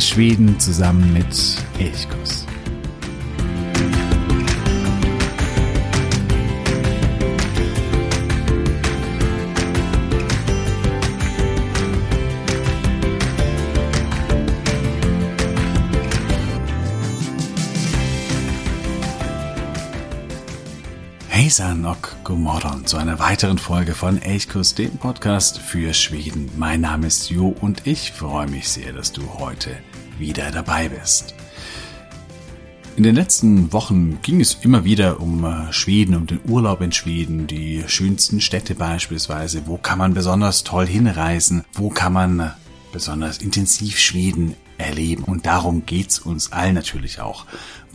Entdecke Schweden zusammen mit Elchkuss. God morgon zu einer weiteren Folge von Elchkurs, dem Podcast für Schweden. Mein Name ist Jo und ich freue mich sehr, dass du heute wieder dabei bist. In den letzten Wochen ging es immer wieder um äh, Schweden, um den Urlaub in Schweden, die schönsten Städte beispielsweise. Wo kann man besonders toll hinreisen? Wo kann man besonders intensiv Schweden erleben? Und darum geht's uns allen natürlich auch.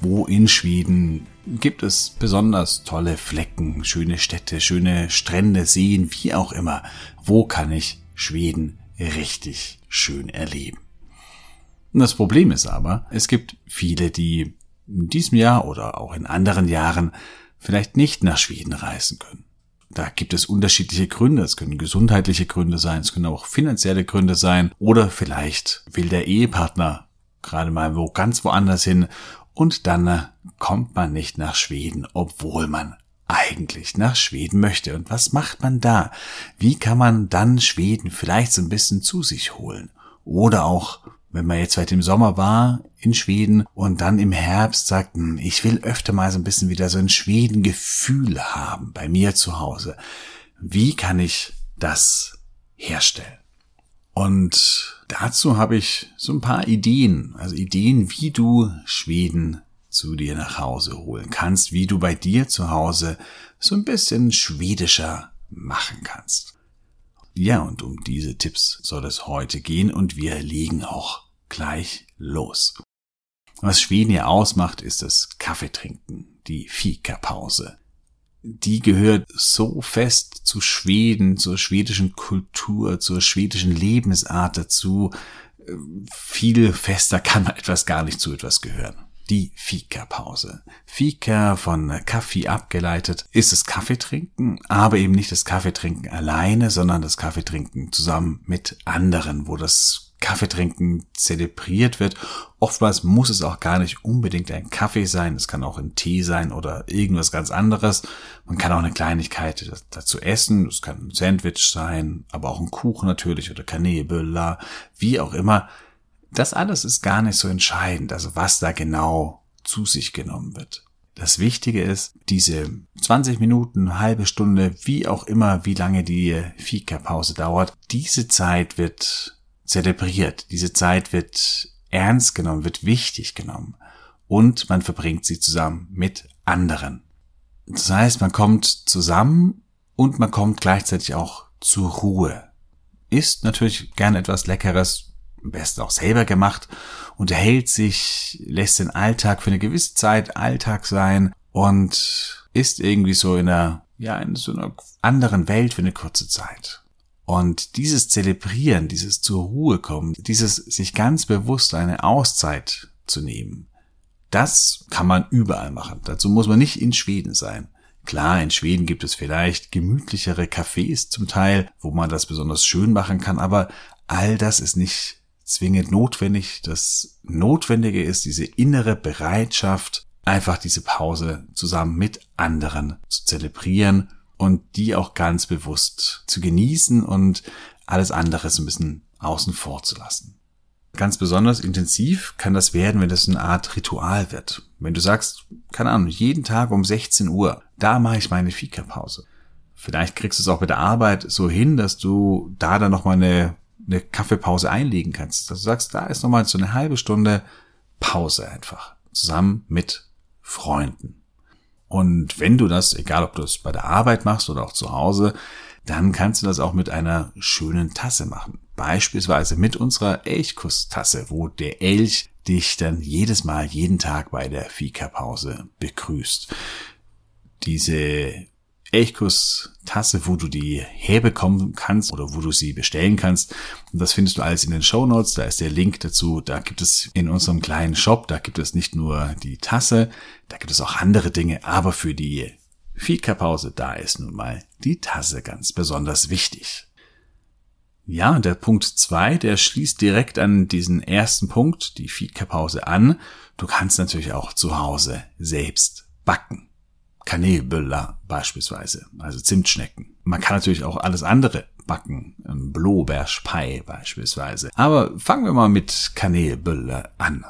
Wo in Schweden gibt es besonders tolle Flecken, schöne Städte, schöne Strände, Seen, wie auch immer. Wo kann ich Schweden richtig schön erleben? Das Problem ist aber, es gibt viele, die in diesem Jahr oder auch in anderen Jahren vielleicht nicht nach Schweden reisen können. Da gibt es unterschiedliche Gründe. Es können gesundheitliche Gründe sein, es können auch finanzielle Gründe sein oder vielleicht will der Ehepartner gerade mal wo ganz woanders hin und dann äh, kommt man nicht nach Schweden, obwohl man eigentlich nach Schweden möchte. Und was macht man da? Wie kann man dann Schweden vielleicht so ein bisschen zu sich holen? Oder auch, wenn man jetzt vielleicht im Sommer war in Schweden und dann im Herbst sagt, hm, ich will öfter mal so ein bisschen wieder so ein Schweden-Gefühl haben bei mir zu Hause. Wie kann ich das herstellen? Und dazu habe ich so ein paar Ideen, also Ideen, wie du Schweden zu dir nach Hause holen kannst, wie du bei dir zu Hause so ein bisschen schwedischer machen kannst. Ja, und um diese Tipps soll es heute gehen und wir legen auch gleich los. Was Schweden hier ausmacht, ist das Kaffeetrinken, die Fika-Pause die gehört so fest zu Schweden, zur schwedischen Kultur, zur schwedischen Lebensart dazu. Viel fester kann man etwas gar nicht zu etwas gehören. Die Fika-Pause. Fika von Kaffee abgeleitet ist das Kaffeetrinken, aber eben nicht das Kaffeetrinken alleine, sondern das Kaffeetrinken zusammen mit anderen, wo das Kaffeetrinken zelebriert wird. Oftmals muss es auch gar nicht unbedingt ein Kaffee sein. Es kann auch ein Tee sein oder irgendwas ganz anderes. Man kann auch eine Kleinigkeit dazu essen. Es kann ein Sandwich sein, aber auch ein Kuchen natürlich oder Kanäbüller, wie auch immer. Das alles ist gar nicht so entscheidend, also was da genau zu sich genommen wird. Das Wichtige ist, diese 20 Minuten, halbe Stunde, wie auch immer, wie lange die Fika-Pause dauert, diese Zeit wird zelebriert. Diese Zeit wird ernst genommen, wird wichtig genommen. Und man verbringt sie zusammen mit anderen. Das heißt, man kommt zusammen und man kommt gleichzeitig auch zur Ruhe. Isst natürlich gern etwas Leckeres, am besten auch selber gemacht, unterhält sich, lässt den Alltag für eine gewisse Zeit Alltag sein und ist irgendwie so in einer, ja, in so einer anderen Welt für eine kurze Zeit. Und dieses Zelebrieren, dieses zur Ruhe kommen, dieses sich ganz bewusst eine Auszeit zu nehmen, das kann man überall machen. Dazu muss man nicht in Schweden sein. Klar, in Schweden gibt es vielleicht gemütlichere Cafés zum Teil, wo man das besonders schön machen kann, aber all das ist nicht zwingend notwendig. Das Notwendige ist diese innere Bereitschaft, einfach diese Pause zusammen mit anderen zu zelebrieren und die auch ganz bewusst zu genießen und alles andere so ein bisschen außen vor zu lassen. Ganz besonders intensiv kann das werden, wenn das eine Art Ritual wird. Wenn du sagst, keine Ahnung, jeden Tag um 16 Uhr, da mache ich meine Fika-Pause. Vielleicht kriegst du es auch mit der Arbeit so hin, dass du da dann nochmal eine, eine Kaffeepause einlegen kannst. Dass du sagst, da ist nochmal so eine halbe Stunde Pause einfach. Zusammen mit Freunden. Und wenn du das, egal ob du es bei der Arbeit machst oder auch zu Hause, dann kannst du das auch mit einer schönen Tasse machen. Beispielsweise mit unserer Elchkusstasse, wo der Elch dich dann jedes Mal, jeden Tag bei der Fika-Pause begrüßt. Diese Elchkuss-Tasse, wo du die herbekommen kannst oder wo du sie bestellen kannst. Und das findest du alles in den Show Notes. Da ist der Link dazu. Da gibt es in unserem kleinen Shop, da gibt es nicht nur die Tasse, da gibt es auch andere Dinge. Aber für die Fika-Pause, da ist nun mal die Tasse ganz besonders wichtig. Ja, der Punkt zwei, der schließt direkt an diesen ersten Punkt, die Fika-Pause an. Du kannst natürlich auch zu Hause selbst backen. Kanelbüller beispielsweise, also Zimtschnecken. Man kann natürlich auch alles andere backen, Blaubeerspei beispielsweise. Aber fangen wir mal mit Kanelbüller an.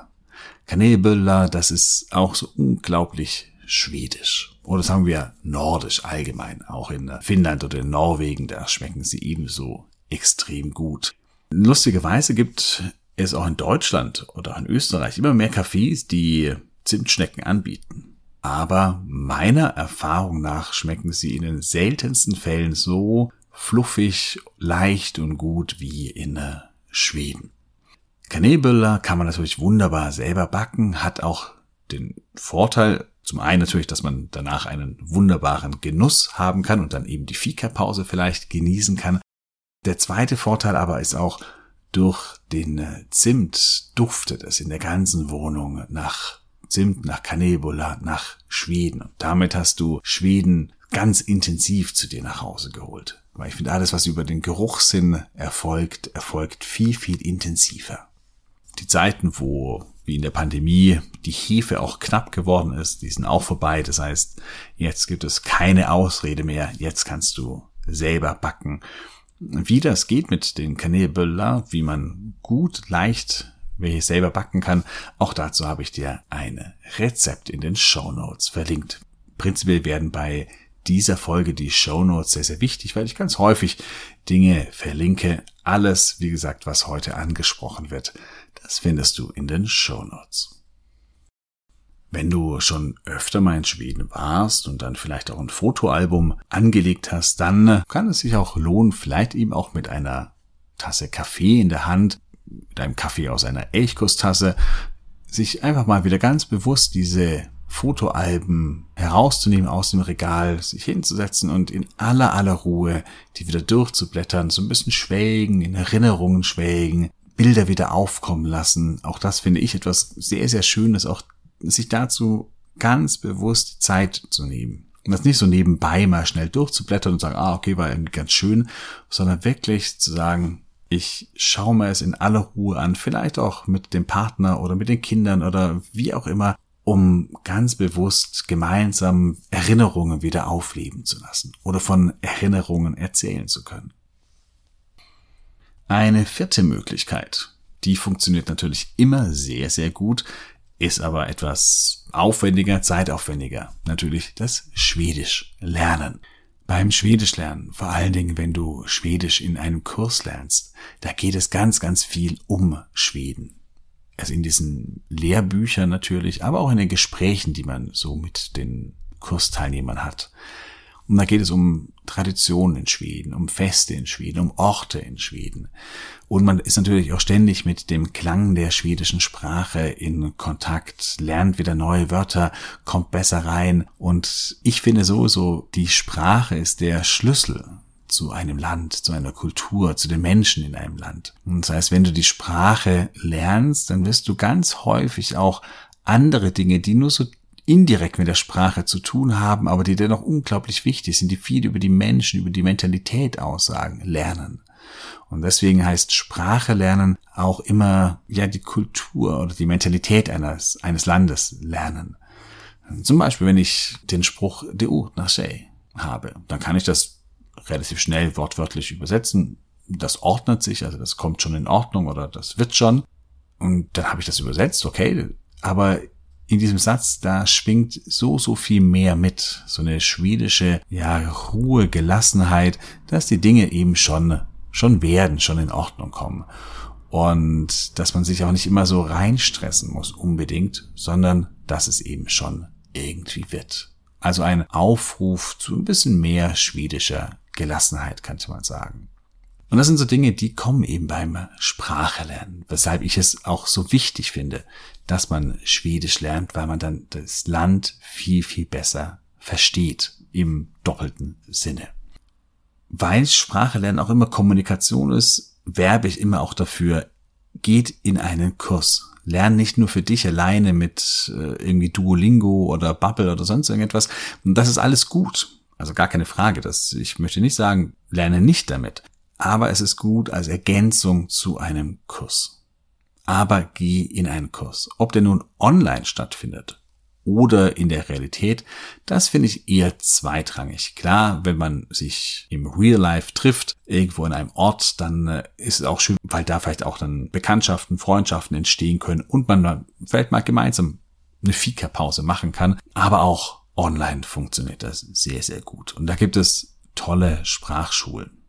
Kanelbüller, das ist auch so unglaublich schwedisch. Oder sagen wir nordisch allgemein. Auch in Finnland oder in Norwegen, da schmecken sie ebenso extrem gut. Lustigerweise gibt es auch in Deutschland oder in Österreich immer mehr Cafés, die Zimtschnecken anbieten. Aber meiner Erfahrung nach schmecken sie in den seltensten Fällen so fluffig, leicht und gut wie in Schweden. Kanelbüller kann man natürlich wunderbar selber backen, hat auch den Vorteil, zum einen natürlich, dass man danach einen wunderbaren Genuss haben kann und dann eben die Fika-Pause vielleicht genießen kann. Der zweite Vorteil aber ist auch, durch den äh, Zimt duftet es in der ganzen Wohnung nach Zimt, nach Kanelbulla, nach Schweden. Und damit hast du Schweden ganz intensiv zu dir nach Hause geholt. Weil ich finde, alles, was über den Geruchssinn erfolgt, erfolgt viel, viel intensiver. Die Zeiten, wo, wie in der Pandemie, die Hefe auch knapp geworden ist, die sind auch vorbei. Das heißt, jetzt gibt es keine Ausrede mehr. Jetzt kannst du selber backen wie das geht mit den Kanelböller, wie man gut, leicht welche selber backen kann, auch dazu habe ich dir ein Rezept in den Show verlinkt. Prinzipiell werden bei dieser Folge die Show sehr, sehr wichtig, weil ich ganz häufig Dinge verlinke. Alles, wie gesagt, was heute angesprochen wird, das findest du in den Show. Wenn du schon öfter mal in Schweden warst und dann vielleicht auch ein Fotoalbum angelegt hast, dann kann es sich auch lohnen, vielleicht eben auch mit einer Tasse Kaffee in der Hand, mit einem Kaffee aus einer Elchkusstasse, sich einfach mal wieder ganz bewusst diese Fotoalben herauszunehmen aus dem Regal, sich hinzusetzen und in aller aller Ruhe die wieder durchzublättern, so ein bisschen schwelgen, in Erinnerungen schwelgen, Bilder wieder aufkommen lassen. Auch das finde ich etwas sehr, sehr Schönes, auch sich dazu ganz bewusst Zeit zu nehmen. Und das nicht so nebenbei mal schnell durchzublättern und sagen, ah, okay, war irgendwie ganz schön, sondern wirklich zu sagen, ich schaue mir es in aller Ruhe an, vielleicht auch mit dem Partner oder mit den Kindern oder wie auch immer, um ganz bewusst gemeinsam Erinnerungen wieder aufleben zu lassen oder von Erinnerungen erzählen zu können. Eine vierte Möglichkeit, die funktioniert natürlich immer sehr, sehr gut, ist aber etwas aufwendiger, zeitaufwendiger. Natürlich das Schwedisch lernen. Beim Schwedisch lernen, vor allen Dingen, wenn du Schwedisch in einem Kurs lernst, da geht es ganz, ganz viel um Schweden. Also in diesen Lehrbüchern natürlich, aber auch in den Gesprächen, die man so mit den Kursteilnehmern hat. Und da geht es um Traditionen in Schweden, um Feste in Schweden, um Orte in Schweden. Und man ist natürlich auch ständig mit dem Klang der schwedischen Sprache in Kontakt, lernt wieder neue Wörter, kommt besser rein. Und ich finde sowieso, die Sprache ist der Schlüssel zu einem Land, zu einer Kultur, zu den Menschen in einem Land. Und das heißt, wenn du die Sprache lernst, dann wirst du ganz häufig auch andere Dinge, die nur so indirekt mit der Sprache zu tun haben, aber die dennoch unglaublich wichtig sind, die viel über die Menschen, über die Mentalität aussagen, lernen. Und deswegen heißt Sprache lernen auch immer, ja, die Kultur oder die Mentalität eines, eines Landes lernen. Zum Beispiel, wenn ich den Spruch de ut nach habe, dann kann ich das relativ schnell wortwörtlich übersetzen. Das ordnet sich, also das kommt schon in Ordnung oder das wird schon. Und dann habe ich das übersetzt, okay. Aber in diesem Satz, da schwingt so, so viel mehr mit. So eine schwedische, ja, Ruhe, Gelassenheit, dass die Dinge eben schon, schon werden, schon in Ordnung kommen. Und dass man sich auch nicht immer so reinstressen muss, unbedingt, sondern dass es eben schon irgendwie wird. Also ein Aufruf zu ein bisschen mehr schwedischer Gelassenheit, könnte man sagen. Und das sind so Dinge, die kommen eben beim Sprachelernen, weshalb ich es auch so wichtig finde, dass man Schwedisch lernt, weil man dann das Land viel, viel besser versteht im doppelten Sinne. Weil Sprache lernen auch immer Kommunikation ist, werbe ich immer auch dafür, geht in einen Kurs. Lern nicht nur für dich alleine mit äh, irgendwie Duolingo oder Bubble oder sonst irgendetwas. Und das ist alles gut. Also gar keine Frage. Das, ich möchte nicht sagen, lerne nicht damit. aber es ist gut als Ergänzung zu einem Kurs. Aber geh in einen Kurs. Ob der nun online stattfindet oder in der Realität, das finde ich eher zweitrangig. Klar, wenn man sich im Real Life trifft, irgendwo in einem Ort, dann äh, ist es auch schön, weil da vielleicht auch dann Bekanntschaften, Freundschaften entstehen können und man vielleicht mal gemeinsam eine Fika-Pause machen kann. Aber auch online funktioniert das sehr, sehr gut. Und da gibt es tolle Sprachschulen.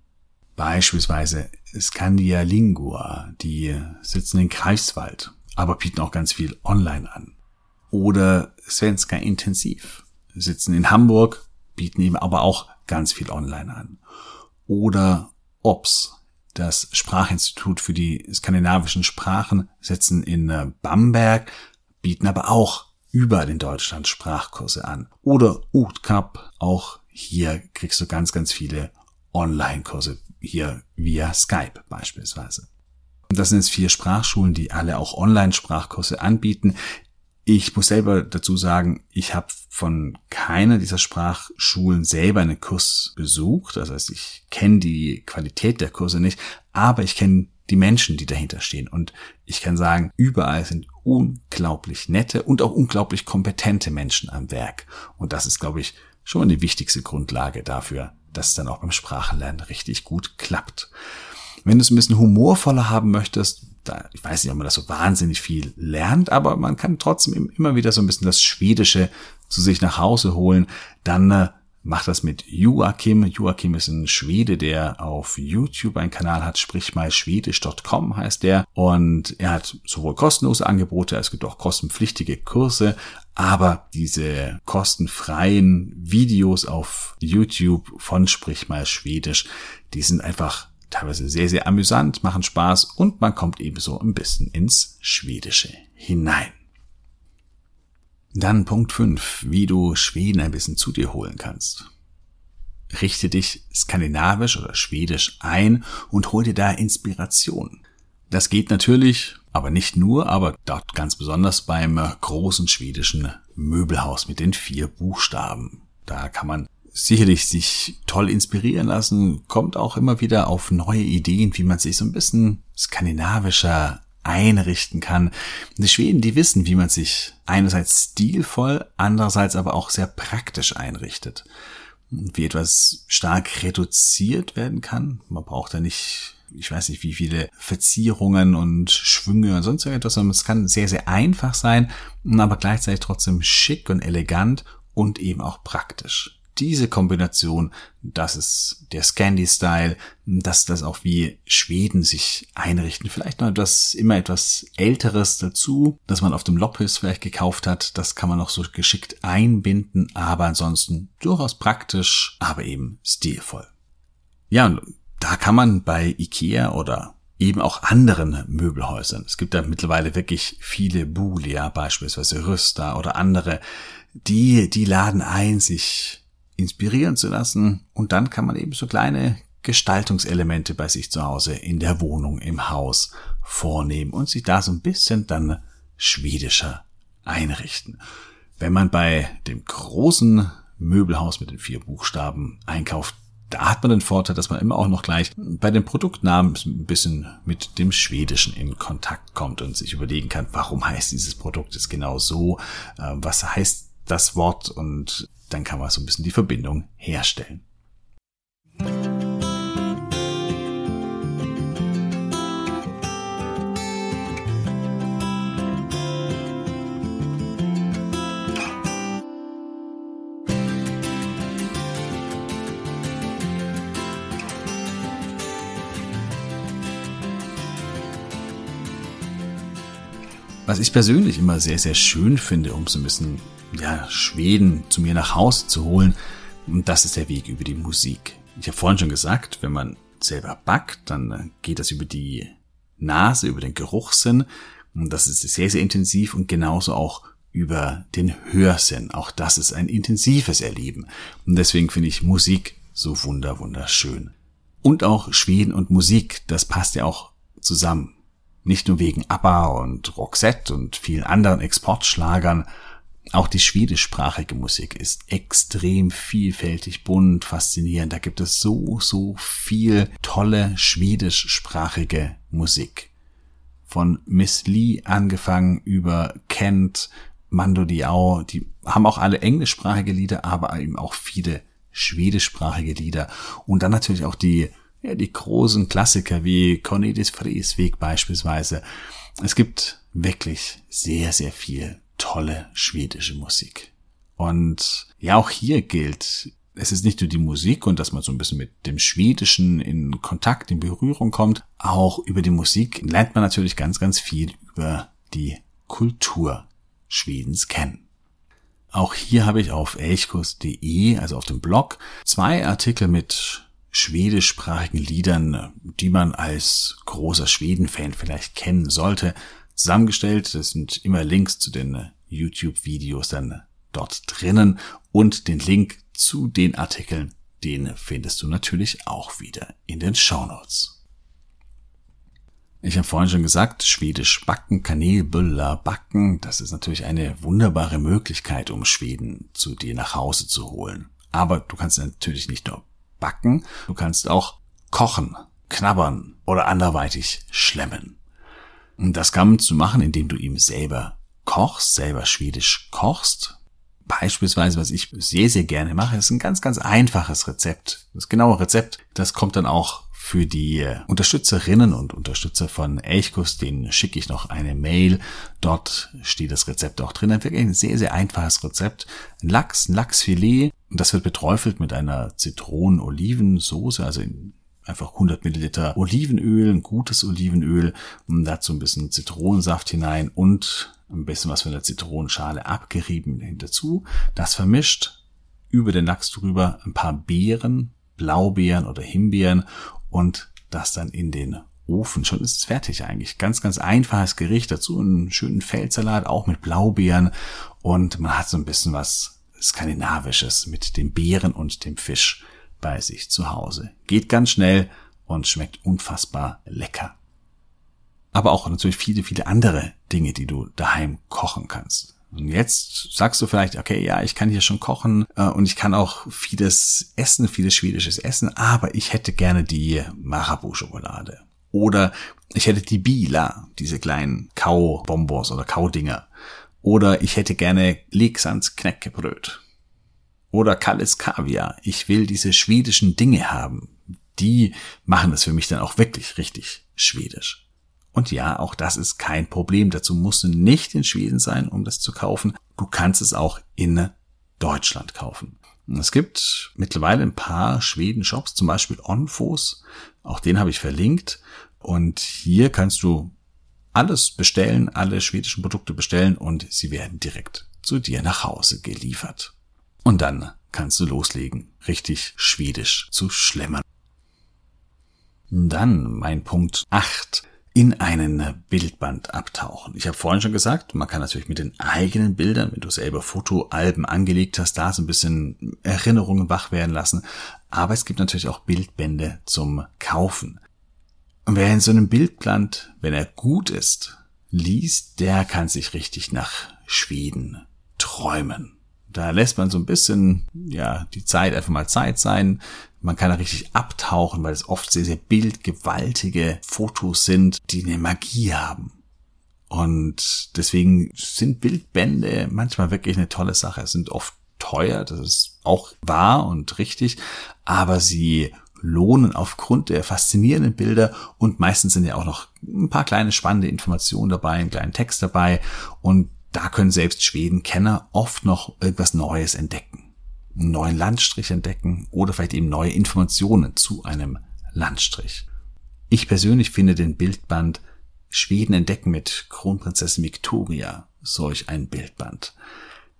Beispielsweise Scandia Lingua, die sitzen in Greifswald, aber bieten auch ganz viel online an. Oder Svenska Intensiv, sitzen in Hamburg, bieten eben aber auch ganz viel online an. Oder OPS, das Sprachinstitut für die skandinavischen Sprachen, sitzen in äh, Bamberg, bieten aber auch überall in Deutschland Sprachkurse an. Oder UTCAP, auch hier kriegst du ganz, ganz viele Online-Kurse hier via Skype beispielsweise. Das sind jetzt vier Sprachschulen, die alle auch Online-Sprachkurse anbieten. Ich muss selber dazu sagen, ich habe von keiner dieser Sprachschulen selber einen Kurs besucht. Das heißt, ich kenne die Qualität der Kurse nicht, aber ich kenne die Menschen, die dahinter stehen. Und ich kann sagen, überall sind unglaublich nette und auch unglaublich kompetente Menschen am Werk. Und das ist, glaube ich, schon mal die wichtigste Grundlage dafür, dass es dann auch beim Sprachenlernen richtig gut klappt. Wenn du es ein bisschen humorvoller haben möchtest, da, ich weiß nicht, ob man das so wahnsinnig viel lernt, aber man kann trotzdem immer wieder so ein bisschen das Schwedische zu sich nach Hause holen, dann äh, macht das mit Joachim. Joachim ist ein Schwede, der auf YouTube einen Kanal hat, sprich mal schwedisch.com heißt der. Und er hat sowohl kostenlose Angebote, es gibt auch kostenpflichtige Kurse, aber diese kostenfreien Videos auf YouTube von Sprich mal Schwedisch, die sind einfach teilweise sehr, sehr amüsant, machen Spaß und man kommt ebenso ein bisschen ins Schwedische hinein. Dann Punkt 5, wie du Schweden ein bisschen zu dir holen kannst. Richte dich skandinavisch oder schwedisch ein und hol dir da Inspiration. Das geht natürlich, aber nicht nur, aber dort ganz besonders beim großen schwedischen Möbelhaus mit den vier Buchstaben. Da kann man sicherlich sich toll inspirieren lassen, kommt auch immer wieder auf neue Ideen, wie man sich so ein bisschen skandinavischer einrichten kann. Die Schweden, die wissen, wie man sich einerseits stilvoll, andererseits aber auch sehr praktisch einrichtet. Wie etwas stark reduziert werden kann. Man braucht da nicht, ich weiß nicht, wie viele Verzierungen und Schwünge und sonst irgendetwas, sondern es kann sehr, sehr einfach sein, aber gleichzeitig trotzdem schick und elegant und eben auch praktisch diese Kombination, das ist der Scandi-Style, dass das auch wie Schweden sich einrichten. Vielleicht noch etwas, immer etwas Älteres dazu, das man auf dem Loppis vielleicht gekauft hat. Das kann man noch so geschickt einbinden, aber ansonsten durchaus praktisch, aber eben stilvoll. Ja, und da kann man bei Ikea oder eben auch anderen Möbelhäusern. Es gibt da mittlerweile wirklich viele Bulia, beispielsweise Rüster oder andere, die, die laden ein, sich inspirieren zu lassen und dann kann man eben so kleine Gestaltungselemente bei sich zu Hause in der Wohnung, im Haus vornehmen und sich da so ein bisschen dann schwedischer einrichten. Wenn man bei dem großen Möbelhaus mit den vier Buchstaben einkauft, da hat man den Vorteil, dass man immer auch noch gleich bei den Produktnamen ein bisschen mit dem Schwedischen in Kontakt kommt und sich überlegen kann, warum heißt dieses Produkt jetzt genau so, äh, was heißt das Wort und dann kann man so ein bisschen die Verbindung herstellen. Was ich persönlich immer sehr, sehr schön finde, um so ein bisschen ja, Schweden zu mir nach Hause zu holen. Und das ist der Weg über die Musik. Ich habe vorhin schon gesagt, wenn man selber backt, dann äh, geht das über die Nase, über den Geruchssinn. Und das ist sehr, sehr intensiv und genauso auch über den Hörsinn. Auch das ist ein intensives Erleben. Und deswegen finde ich Musik so wunder, wunderschön. Und auch Schweden und Musik, das passt ja auch zusammen. Nicht nur wegen ABBA und Roxette und vielen anderen Exportschlagern, Auch die schwedischsprachige Musik ist extrem vielfältig, bunt, faszinierend. Da gibt es so, so viel tolle schwedischsprachige Musik. Von Miss Lee angefangen über Kent, Mando Diao, die haben auch alle englischsprachige Lieder, aber eben auch viele schwedischsprachige Lieder. Und dann natürlich auch die, ja, die großen Klassiker wie Cornelis Vreesweg beispielsweise. Es gibt wirklich sehr, sehr viel tolle schwedische Musik. Und ja, auch hier gilt, es ist nicht nur die Musik und dass man so ein bisschen mit dem Schwedischen in Kontakt, in Berührung kommt, auch über die Musik lernt man natürlich ganz, ganz viel über die Kultur Schwedens kennen. Auch hier habe ich auf elchkurs.de, also auf dem Blog, zwei Artikel mit schwedischsprachigen Liedern, die man als großer Schweden-Fan vielleicht kennen sollte, zusammengestellt. Das sind immer Links zu den YouTube-Videos dann dort drinnen und den Link zu den Artikeln, den findest du natürlich auch wieder in den Show Notes. Ich habe vorhin schon gesagt, Schwedisch backen, Kanelbüller backen, das ist natürlich eine wunderbare Möglichkeit, um Schweden zu dir nach Hause zu holen. Aber du kannst natürlich nicht nur backen, du kannst auch kochen, knabbern oder anderweitig schlemmen. Und das kannst du machen, indem du ihm selber kochst, selber Schwedisch kochst. Beispielsweise, was ich sehr, sehr gerne mache, ist ein ganz, ganz einfaches Rezept. Das genaue Rezept, das kommt dann auch für die Unterstützerinnen und Unterstützer von Elchkus, denen schicke ich noch eine Mail. Dort steht das Rezept auch drin. Ein wirklich sehr, sehr einfaches Rezept. Ein Lachs, ein Lachsfilet. Und das wird beträufelt mit einer Zitronen-Olivensoße, also einfach 100 Milliliter Olivenöl, ein gutes Olivenöl, und dazu ein bisschen Zitronensaft hinein und ein bisschen was von der Zitronenschale abgerieben dazu. Das vermischt über den Lachs drüber ein paar Beeren, Blaubeeren oder Himbeeren und das dann in den Ofen. Schon ist es fertig eigentlich. Ganz, ganz einfaches Gericht. Dazu einen schönen Feldsalat, auch mit Blaubeeren. Und man hat so ein bisschen was Skandinavisches mit den Beeren und dem Fisch bei sich zu Hause. Geht ganz schnell und schmeckt unfassbar lecker. Aber auch natürlich viele, viele andere Dinge, die du daheim kochen kannst. Und jetzt sagst du vielleicht, okay, ja, ich kann hier schon kochen äh, und ich kann auch vieles essen, vieles schwedisches Essen, aber ich hätte gerne die Marabou-Schokolade. Oder ich hätte die Bila, diese kleinen Kaubonbons oder Kaudinger. Oder ich hätte gerne Leksans Knäckebröt. Oder Kalles Kaviar. Ich will diese schwedischen Dinge haben. Die machen es für mich dann auch wirklich richtig schwedisch. Und ja, auch das ist kein Problem. Dazu musst du nicht in Schweden sein, um das zu kaufen. Du kannst es auch in Deutschland kaufen. Es gibt mittlerweile ein paar Schweden-Shops, zum Beispiel Onfos. Auch den habe ich verlinkt. Und hier kannst du alles bestellen, alle schwedischen Produkte bestellen und sie werden direkt zu dir nach Hause geliefert. Und dann kannst du loslegen, richtig schwedisch zu schlemmern. Dann mein Punkt 8 in einen Bildband abtauchen. Ich habe vorhin schon gesagt, man kann natürlich mit den eigenen Bildern, wenn du selber Fotoalben angelegt hast, da so ein bisschen Erinnerungen wach werden lassen. Aber es gibt natürlich auch Bildbände zum Kaufen. Und wer in so einem Bildband, wenn er gut ist, liest, der kann sich richtig nach Schweden träumen. Da lässt man so ein bisschen, ja, die Zeit einfach mal Zeit sein. Man kann da richtig abtauchen, weil es oft sehr, sehr bildgewaltige Fotos sind, die eine Magie haben. Und deswegen sind Bildbände manchmal wirklich eine tolle Sache. Es sind oft teuer, das ist auch wahr und richtig, aber sie lohnen aufgrund der faszinierenden Bilder und meistens sind ja auch noch ein paar kleine spannende Informationen dabei, einen kleinen Text dabei und da können selbst Schweden-Kenner oft noch etwas Neues entdecken. Einen neuen Landstrich entdecken oder vielleicht eben neue Informationen zu einem Landstrich. Ich persönlich finde den Bildband Schweden entdecken mit Kronprinzessin Victoria solch ein Bildband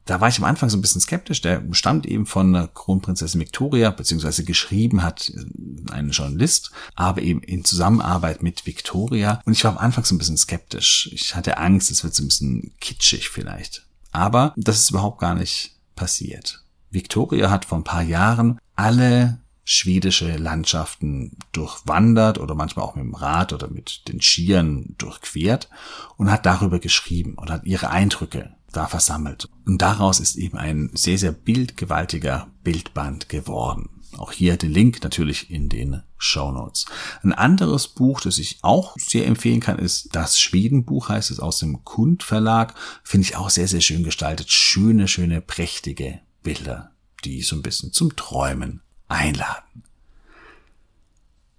da war ich am Anfang so ein bisschen skeptisch. Der stammt eben von Kronprinzessin Victoria, beziehungsweise geschrieben hat äh, ein Journalist, aber eben in Zusammenarbeit mit Victoria. Und ich war am Anfang so ein bisschen skeptisch. Ich hatte Angst, es wird so ein bisschen kitschig vielleicht. Aber das ist überhaupt gar nicht passiert. Victoria hat vor ein paar Jahren alle schwedische Landschaften durchwandert oder manchmal auch mit dem Rad oder mit den Skiern durchquert und hat darüber geschrieben und hat ihre Eindrücke da versammelt. Und daraus ist eben ein sehr, sehr bildgewaltiger Bildband geworden. Auch hier den Link natürlich in den Show Notes. Ein anderes Buch, das ich auch sehr empfehlen kann, ist das Schwedenbuch, heißt es aus dem Kund Verlag. Finde ich auch sehr, sehr schön gestaltet. Schöne, schöne, prächtige Bilder, die so ein bisschen zum Träumen einladen.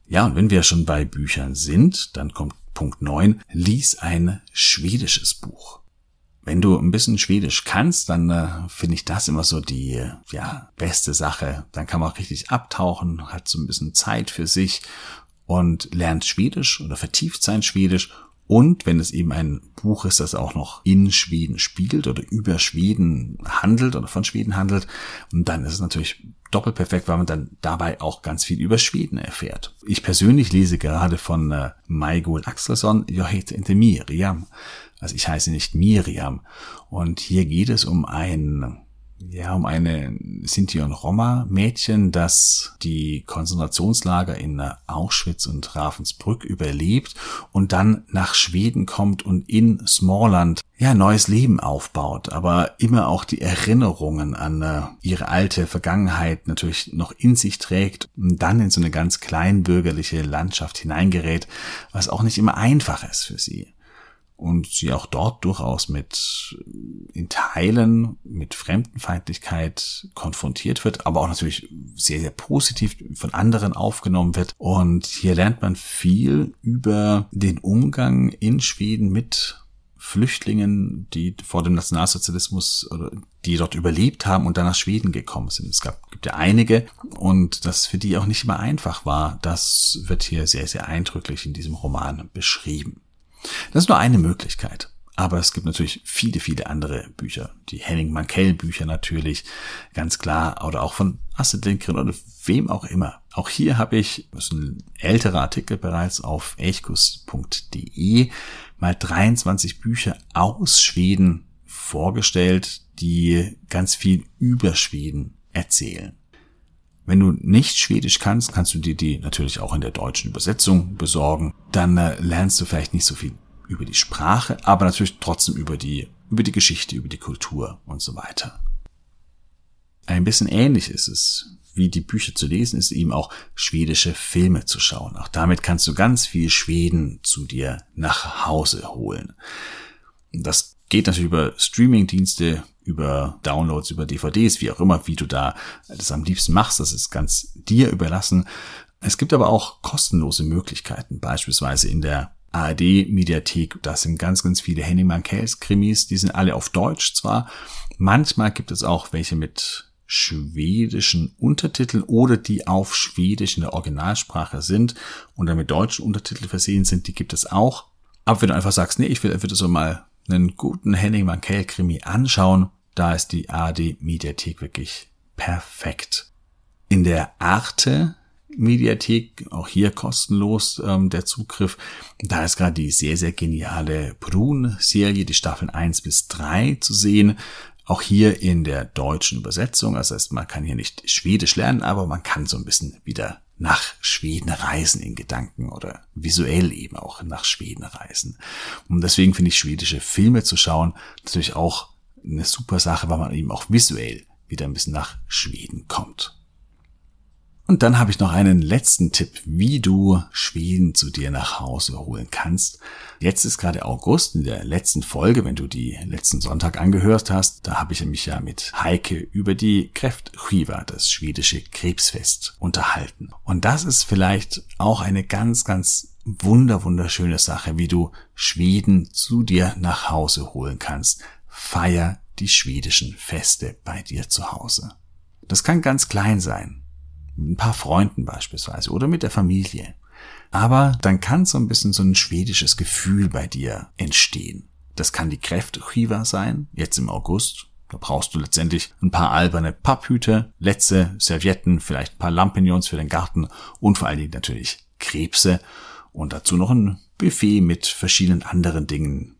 Ja, und wenn wir schon bei Büchern sind, dann kommt Punkt 9. Lies ein schwedisches Buch. Wenn du ein bisschen Schwedisch kannst, dann äh, finde ich das immer so die ja, beste Sache. Dann kann man auch richtig abtauchen, hat so ein bisschen Zeit für sich und lernt Schwedisch oder vertieft sein Schwedisch. Und wenn es eben ein Buch ist, das auch noch in Schweden spielt oder über Schweden handelt oder von Schweden handelt, dann ist es natürlich doppelt perfekt, weil man dann dabei auch ganz viel über Schweden erfährt. Ich persönlich lese gerade von äh, Maigul Axelsson, Jag heter Miriam. Also ich heiße nicht Miriam. Und hier geht es um ein, ja, um eine Sinti und Roma Mädchen, das die Konzentrationslager in Auschwitz und Ravensbrück überlebt und dann nach Schweden kommt und in Smallland ja, neues Leben aufbaut, aber immer auch die Erinnerungen an äh, ihre alte Vergangenheit natürlich noch in sich trägt und dann in so eine ganz kleinbürgerliche Landschaft hineingerät, was auch nicht immer einfach ist für sie und sie auch dort durchaus mit in Teilen mit Fremdenfeindlichkeit konfrontiert wird, aber auch natürlich sehr, sehr positiv von anderen aufgenommen wird. Und hier lernt man viel über den Umgang in Schweden mit Flüchtlingen, die vor dem Nationalsozialismus oder die dort überlebt haben und dann nach Schweden gekommen sind. Es gab, gibt ja einige und das für die auch nicht immer einfach war. Das wird hier sehr, sehr eindrücklich in diesem Roman beschrieben. Das ist nur eine Möglichkeit. Aber es gibt natürlich viele, viele andere Bücher. Die Henning Mankell Bücher natürlich, ganz klar. Oder auch von Astrid Lindgren oder wem auch immer. Auch hier habe ich, das ist ein älterer Artikel bereits auf elchkus.de, mal 23 Bücher aus Schweden vorgestellt, die ganz viel über Schweden erzählen. Wenn du nicht Schwedisch kannst, kannst du dir die natürlich auch in der deutschen Übersetzung besorgen. Dann äh, lernst du vielleicht nicht so viel über die Sprache, aber natürlich trotzdem über die, über die Geschichte, über die Kultur und so weiter. Ein bisschen ähnlich ist es, wie die Bücher zu lesen, ist eben auch schwedische Filme zu schauen. Auch damit kannst du ganz viel Schweden zu dir nach Hause holen. Das geht natürlich über Streamingdienste, über Downloads, über DVDs, wie auch immer, wie du da das am liebsten machst. Das ist ganz dir überlassen. Es gibt aber auch kostenlose Möglichkeiten, beispielsweise in der ARD-Mediathek. Da sind ganz, ganz viele Henning Mankels Krimis. Die sind alle auf Deutsch zwar. Manchmal gibt es auch welche mit schwedischen Untertiteln oder die auf Schwedisch in der Originalsprache sind und dann mit deutschen Untertiteln versehen sind. Die gibt es auch. Aber wenn du einfach sagst, nee, ich will, ich so mal einen guten Henning Mankell Krimi anschauen, da ist die ARD Mediathek wirklich perfekt. In der Arte Mediathek, auch hier kostenlos ähm, der Zugriff. Da ist gerade die sehr, sehr geniale Brun-Serie, die Staffeln 1 bis 3 zu sehen. Auch hier in der deutschen Übersetzung. Das heißt, man kann hier nicht Schwedisch lernen, aber man kann so ein bisschen wieder nach Schweden reisen in Gedanken oder visuell eben auch nach Schweden reisen. Und deswegen finde ich schwedische Filme zu schauen natürlich auch eine super Sache, weil man eben auch visuell wieder ein bisschen nach Schweden kommt. Und dann habe ich noch einen letzten Tipp, wie du Schweden zu dir nach Hause holen kannst. Jetzt ist gerade August in der letzten Folge, wenn du die letzten Sonntag angehört hast, da habe ich mich ja mit Heike über die Kräftskiva, das schwedische Krebsfest, unterhalten. Und das ist vielleicht auch eine ganz, ganz wunder, wunderschöne Sache, wie du Schweden zu dir nach Hause holen kannst. Feier die schwedischen Feste bei dir zu Hause. Das kann ganz klein sein ein paar Freunden beispielsweise oder mit der Familie. Aber dann kann so ein bisschen so ein schwedisches Gefühl bei dir entstehen. Das kann die Kräftechiva sein, jetzt im August. Da brauchst du letztendlich ein paar alberne Papphüte, Letze, Servietten, vielleicht ein paar Lampignons für den Garten und vor allen Dingen natürlich Krebse und dazu noch ein Buffet mit verschiedenen anderen Dingen,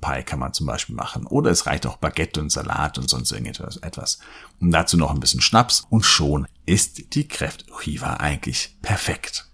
Pie kann man zum Beispiel machen. Oder es reicht auch Baguette und Salat und sonst irgendetwas. Etwas. Und dazu noch ein bisschen Schnaps und schon ist die Kräftchiva eigentlich perfekt.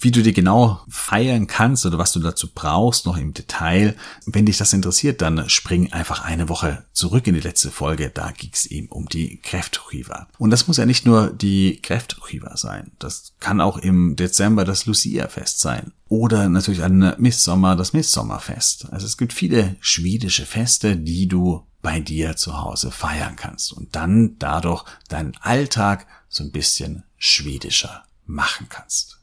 Wie du die genau feiern kannst oder was du dazu brauchst, noch im Detail. Wenn dich das interessiert, dann spring einfach eine Woche zurück in die letzte Folge. Da ging es eben um die Kräftriva. Und das muss ja nicht nur die Kräftriva sein. Das kann auch im Dezember das Lucia-Fest sein. Oder natürlich an Missommer das Missommerfest. Also es gibt viele schwedische Feste, die du bei dir zu Hause feiern kannst und dann dadurch deinen Alltag so ein bisschen schwedischer machen kannst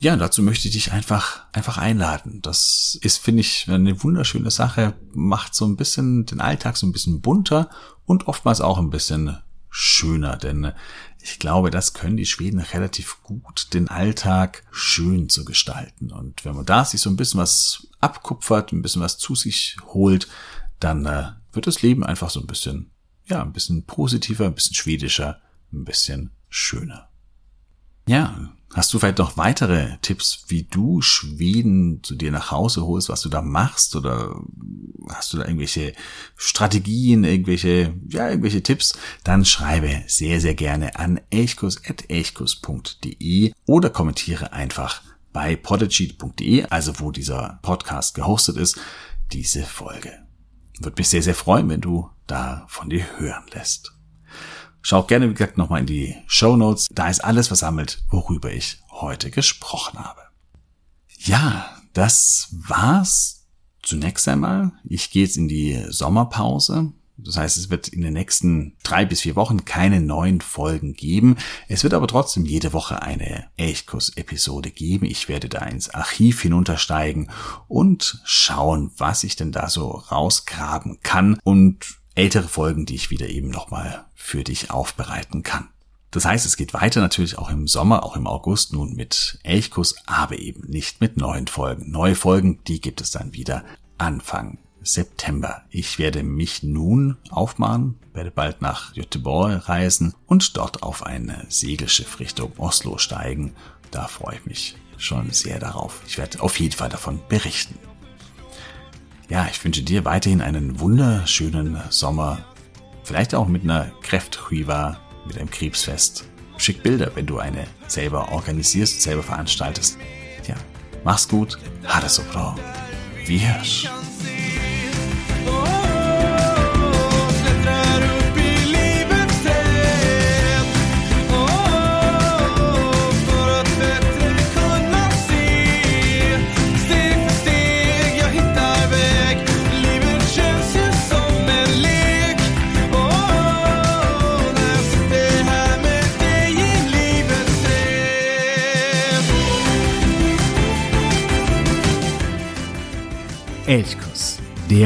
ja, dazu möchte ich dich einfach, einfach einladen. Das ist, finde ich, eine wunderschöne Sache, macht so ein bisschen den Alltag so ein bisschen bunter und oftmals auch ein bisschen schöner, denn ich glaube, das können die Schweden relativ gut, den Alltag schön zu gestalten. Und wenn man da sich so ein bisschen was abkupfert, ein bisschen was zu sich holt, dann äh, wird das Leben einfach so ein bisschen, ja, ein bisschen positiver, ein bisschen schwedischer, ein bisschen schöner. Ja, Hast du vielleicht noch weitere Tipps, wie du Schweden zu dir nach Hause holst, was du da machst? Oder hast du da irgendwelche Strategien, irgendwelche, ja, irgendwelche Tipps? Dann schreibe sehr, sehr gerne an elchkus.elchkus.de oder kommentiere einfach bei podigy.de, also wo dieser Podcast gehostet ist, diese Folge. Würde mich sehr, sehr freuen, wenn du da von dir hören lässt. Schau gerne, wie gesagt, nochmal in die Show Notes. Da ist alles versammelt, worüber ich heute gesprochen habe. Ja, das war's zunächst einmal. Ich gehe jetzt in die Sommerpause. Das heißt, es wird in den nächsten drei bis vier Wochen keine neuen Folgen geben. Es wird aber trotzdem jede Woche eine Elchkurs-Episode geben. Ich werde da ins Archiv hinuntersteigen und schauen, was ich denn da so rausgraben kann und ältere Folgen, die ich wieder eben nochmal für dich aufbereiten kann. Das heißt, es geht weiter natürlich auch im Sommer, auch im August nun mit Elchkuss, aber eben nicht mit neuen Folgen. Neue Folgen, die gibt es dann wieder Anfang September. Ich werde mich nun aufmachen, werde bald nach Göteborg reisen und dort auf ein Segelschiff Richtung Oslo steigen. Da freue ich mich schon sehr darauf. Ich werde auf jeden Fall davon berichten. Ja, ich wünsche dir weiterhin einen wunderschönen Sommer. Vielleicht auch mit einer Kräfthuiva, mit einem Krebsfest. Schick Bilder, wenn du eine selber organisierst, selber veranstaltest. Ja, mach's gut. Ha so bra. Vi hörs.